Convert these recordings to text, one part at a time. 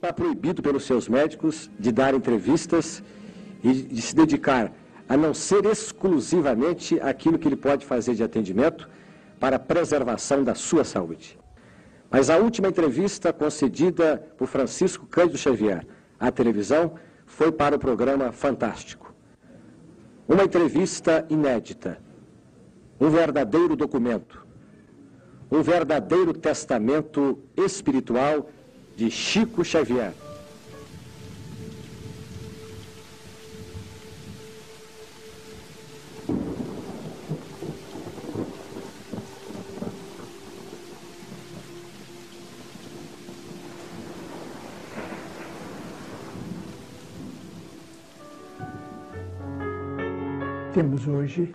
está proibido pelos seus médicos de dar entrevistas e de se dedicar a não ser exclusivamente aquilo que ele pode fazer de atendimento para a preservação da sua saúde. Mas a última entrevista concedida por Francisco Cândido Xavier à televisão foi para o programa Fantástico. Uma entrevista inédita, um verdadeiro documento, um verdadeiro testamento espiritual de Chico Xavier. Temos hoje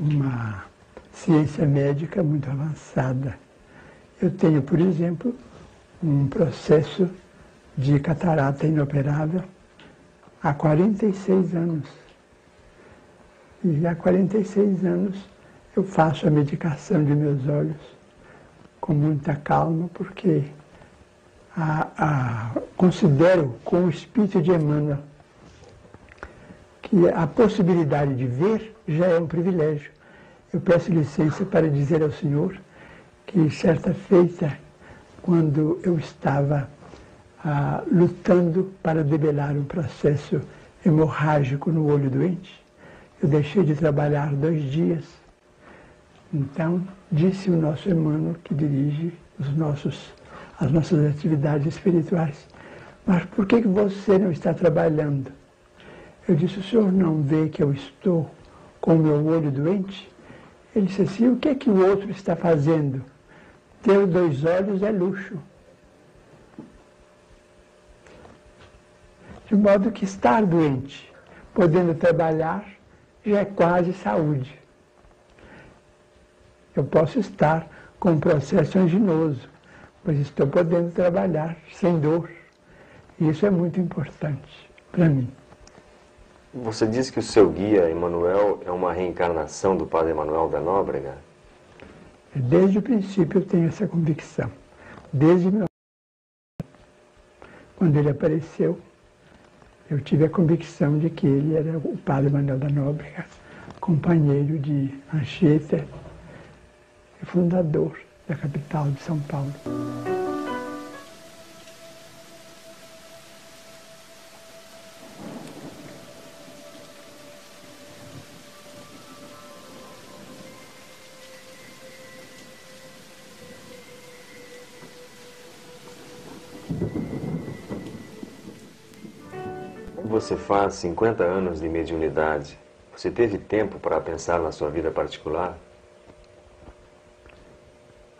uma ciência médica muito avançada. Eu tenho, por exemplo, um processo de catarata inoperável há 46 anos. E há 46 anos eu faço a medicação de meus olhos com muita calma, porque a, a, considero com o espírito de Emmanuel que a possibilidade de ver já é um privilégio. Eu peço licença para dizer ao Senhor que certa feita quando eu estava ah, lutando para debelar um processo hemorrágico no olho doente. Eu deixei de trabalhar dois dias. Então, disse o nosso Emmanuel, que dirige os nossos, as nossas atividades espirituais, mas por que você não está trabalhando? Eu disse, o senhor não vê que eu estou com o meu olho doente? Ele disse assim, o que é que o outro está fazendo? Ter dois olhos é luxo. De modo que estar doente, podendo trabalhar, já é quase saúde. Eu posso estar com um processo anginoso, mas estou podendo trabalhar sem dor. E isso é muito importante para mim. Você disse que o seu guia, Emanuel, é uma reencarnação do Padre Emanuel da Nóbrega? Desde o princípio eu tenho essa convicção. Desde meu... quando ele apareceu, eu tive a convicção de que ele era o padre Manuel da Nóbrega, companheiro de Anchieta e fundador da capital de São Paulo. Você faz 50 anos de mediunidade, você teve tempo para pensar na sua vida particular?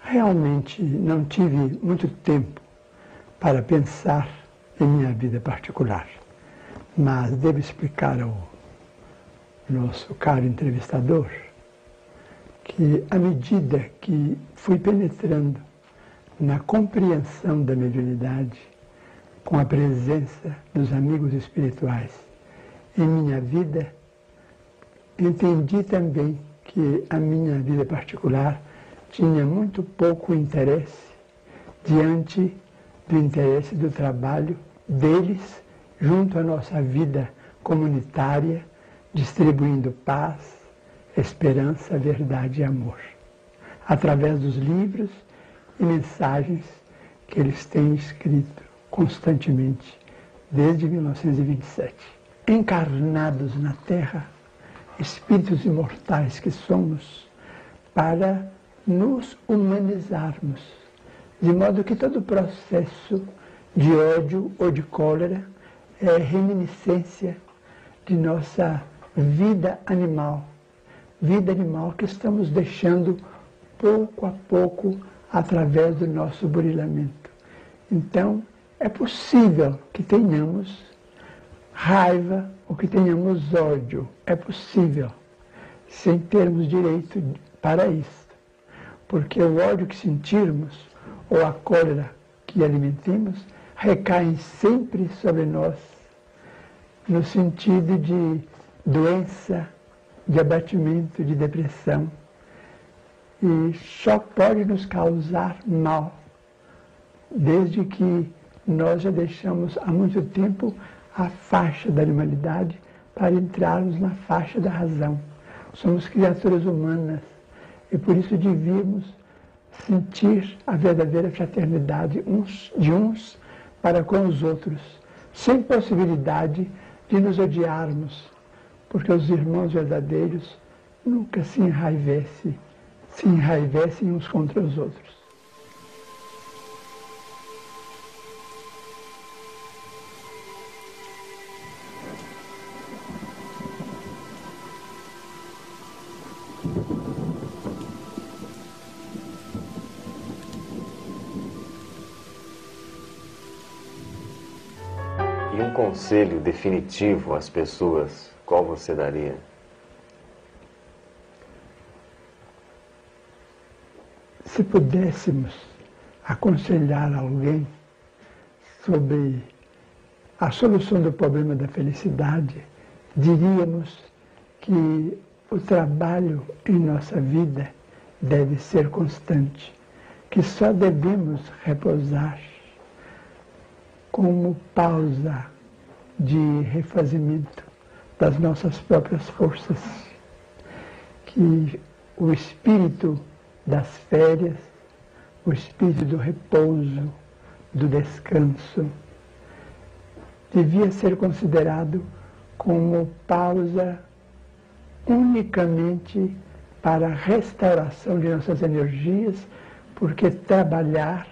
Realmente não tive muito tempo para pensar em minha vida particular, mas devo explicar ao nosso caro entrevistador que, à medida que fui penetrando na compreensão da mediunidade, com a presença dos amigos espirituais em minha vida, entendi também que a minha vida particular tinha muito pouco interesse diante do interesse do trabalho deles junto à nossa vida comunitária, distribuindo paz, esperança, verdade e amor, através dos livros e mensagens que eles têm escrito constantemente desde 1927. Encarnados na Terra, espíritos imortais que somos, para nos humanizarmos, de modo que todo processo de ódio ou de cólera é reminiscência de nossa vida animal, vida animal que estamos deixando pouco a pouco através do nosso burilamento. Então, é possível que tenhamos raiva ou que tenhamos ódio. É possível, sem termos direito para isso. Porque o ódio que sentirmos ou a cólera que alimentemos recaem sempre sobre nós, no sentido de doença, de abatimento, de depressão. E só pode nos causar mal, desde que nós já deixamos há muito tempo a faixa da animalidade para entrarmos na faixa da razão. Somos criaturas humanas e por isso devíamos sentir a verdadeira fraternidade uns de uns para com os outros, sem possibilidade de nos odiarmos, porque os irmãos verdadeiros nunca se enraivecem, se enraivecem uns contra os outros. Conselho definitivo às pessoas, qual você daria? Se pudéssemos aconselhar alguém sobre a solução do problema da felicidade, diríamos que o trabalho em nossa vida deve ser constante, que só devemos repousar como pausa de refazimento das nossas próprias forças. Que o espírito das férias, o espírito do repouso, do descanso, devia ser considerado como pausa unicamente para a restauração de nossas energias, porque trabalhar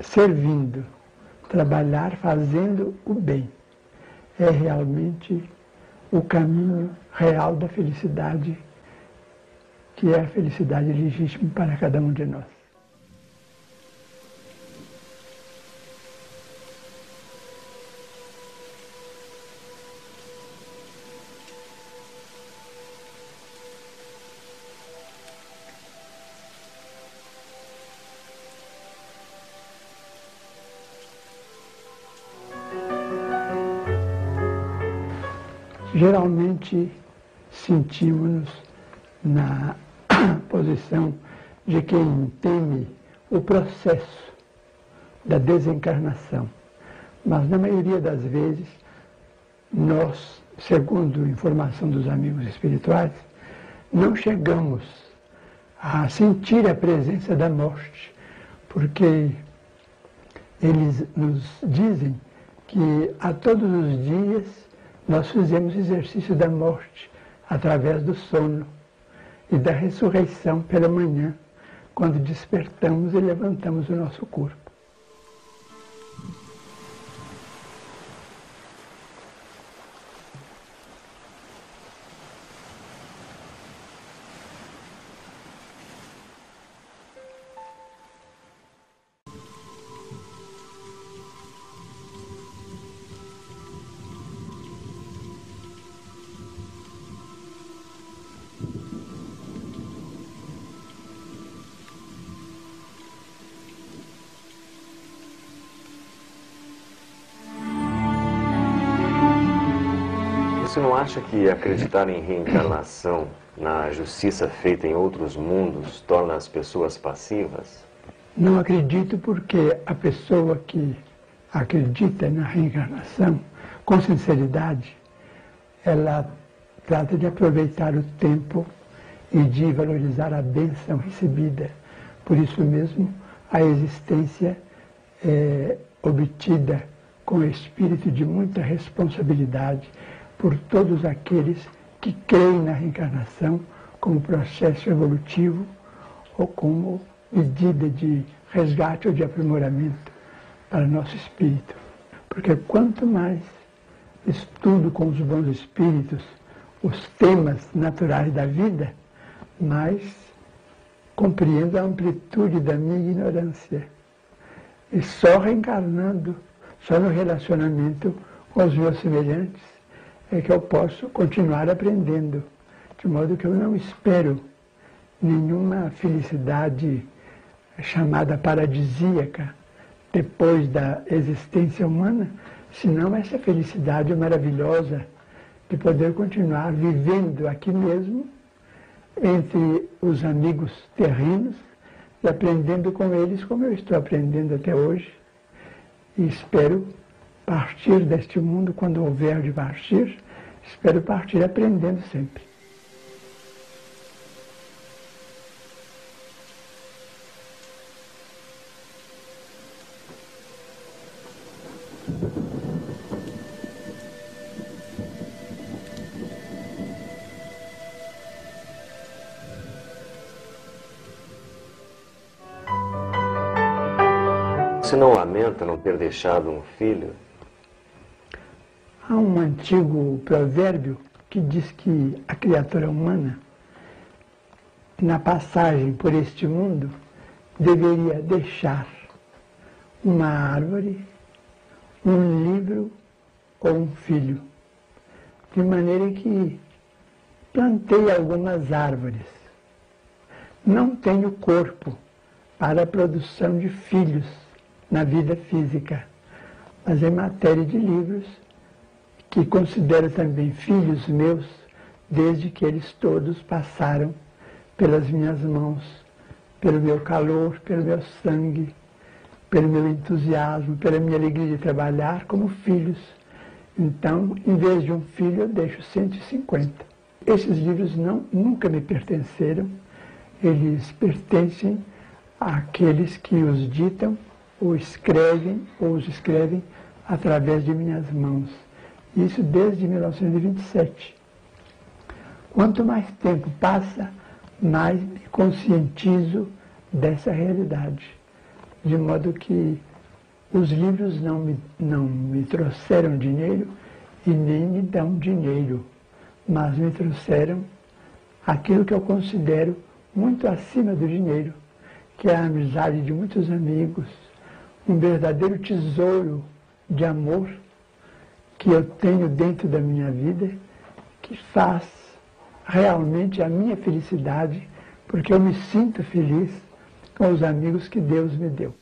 servindo, trabalhar fazendo o bem. É realmente o caminho real da felicidade, que é a felicidade legítima para cada um de nós. Geralmente sentimos-nos na posição de quem teme o processo da desencarnação. Mas, na maioria das vezes, nós, segundo informação dos amigos espirituais, não chegamos a sentir a presença da morte, porque eles nos dizem que a todos os dias nós fizemos exercício da morte através do sono e da ressurreição pela manhã, quando despertamos e levantamos o nosso corpo. Acha que acreditar em reencarnação, na justiça feita em outros mundos, torna as pessoas passivas? Não acredito porque a pessoa que acredita na reencarnação, com sinceridade, ela trata de aproveitar o tempo e de valorizar a bênção recebida. Por isso mesmo, a existência é obtida com espírito de muita responsabilidade, por todos aqueles que creem na reencarnação como processo evolutivo ou como medida de resgate ou de aprimoramento para nosso espírito. Porque quanto mais estudo com os bons espíritos os temas naturais da vida, mais compreendo a amplitude da minha ignorância. E só reencarnando, só no relacionamento com os meus semelhantes, é que eu posso continuar aprendendo, de modo que eu não espero nenhuma felicidade chamada paradisíaca depois da existência humana, senão essa felicidade maravilhosa de poder continuar vivendo aqui mesmo, entre os amigos terrenos, e aprendendo com eles como eu estou aprendendo até hoje. E espero partir deste mundo quando houver de partir, espero partir aprendendo sempre. Você não lamenta não ter deixado um filho? Há um antigo provérbio que diz que a criatura humana, na passagem por este mundo, deveria deixar uma árvore, um livro ou um filho. De maneira que plantei algumas árvores. Não tenho corpo para a produção de filhos na vida física, mas em matéria de livros que considero também filhos meus, desde que eles todos passaram pelas minhas mãos, pelo meu calor, pelo meu sangue, pelo meu entusiasmo, pela minha alegria de trabalhar como filhos. Então, em vez de um filho, eu deixo 150. Esses livros não, nunca me pertenceram, eles pertencem àqueles que os ditam, ou escrevem, ou os escrevem através de minhas mãos. Isso desde 1927. Quanto mais tempo passa, mais me conscientizo dessa realidade. De modo que os livros não me, não me trouxeram dinheiro e nem me dão dinheiro, mas me trouxeram aquilo que eu considero muito acima do dinheiro, que é a amizade de muitos amigos, um verdadeiro tesouro de amor que eu tenho dentro da minha vida que faz realmente a minha felicidade, porque eu me sinto feliz com os amigos que Deus me deu.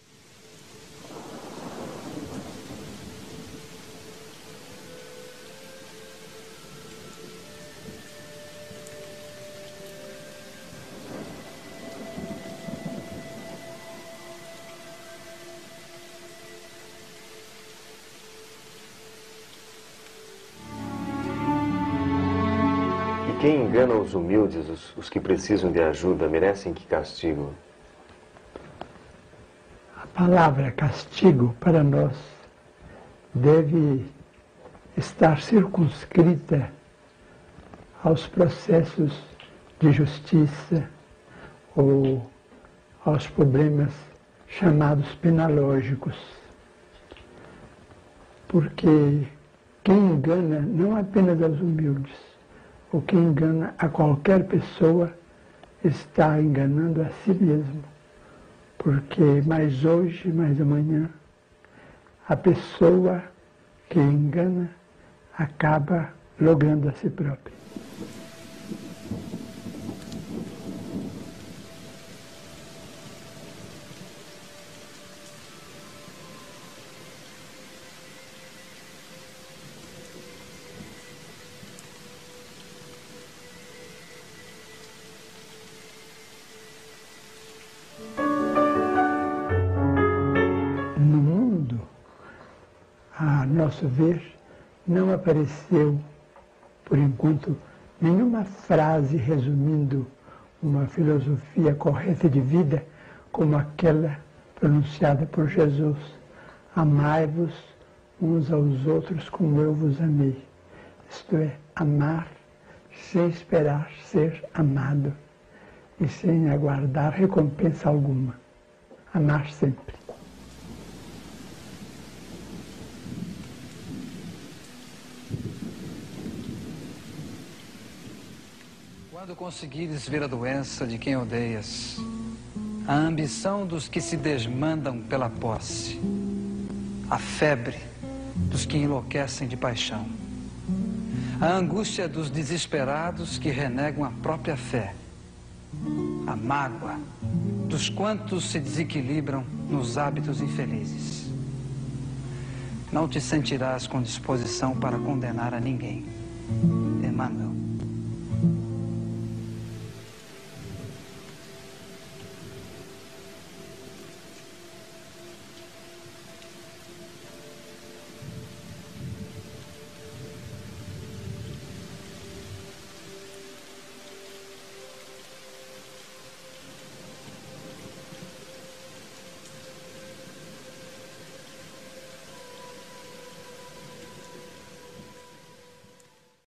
Quem engana os humildes, os, os que precisam de ajuda, merecem que castigo? A palavra castigo para nós deve estar circunscrita aos processos de justiça ou aos problemas chamados penalógicos. Porque quem engana não apenas aos humildes, o que engana a qualquer pessoa está enganando a si mesmo. Porque mais hoje, mais amanhã, a pessoa que engana acaba logrando a si própria. Nosso ver, não apareceu, por enquanto, nenhuma frase resumindo uma filosofia correta de vida como aquela pronunciada por Jesus: Amai-vos uns aos outros como eu vos amei. Isto é, amar sem esperar ser amado e sem aguardar recompensa alguma. Amar sempre. Quando conseguires ver a doença de quem odeias, a ambição dos que se desmandam pela posse, a febre dos que enlouquecem de paixão, a angústia dos desesperados que renegam a própria fé, a mágoa dos quantos se desequilibram nos hábitos infelizes. Não te sentirás com disposição para condenar a ninguém. Emmanuel.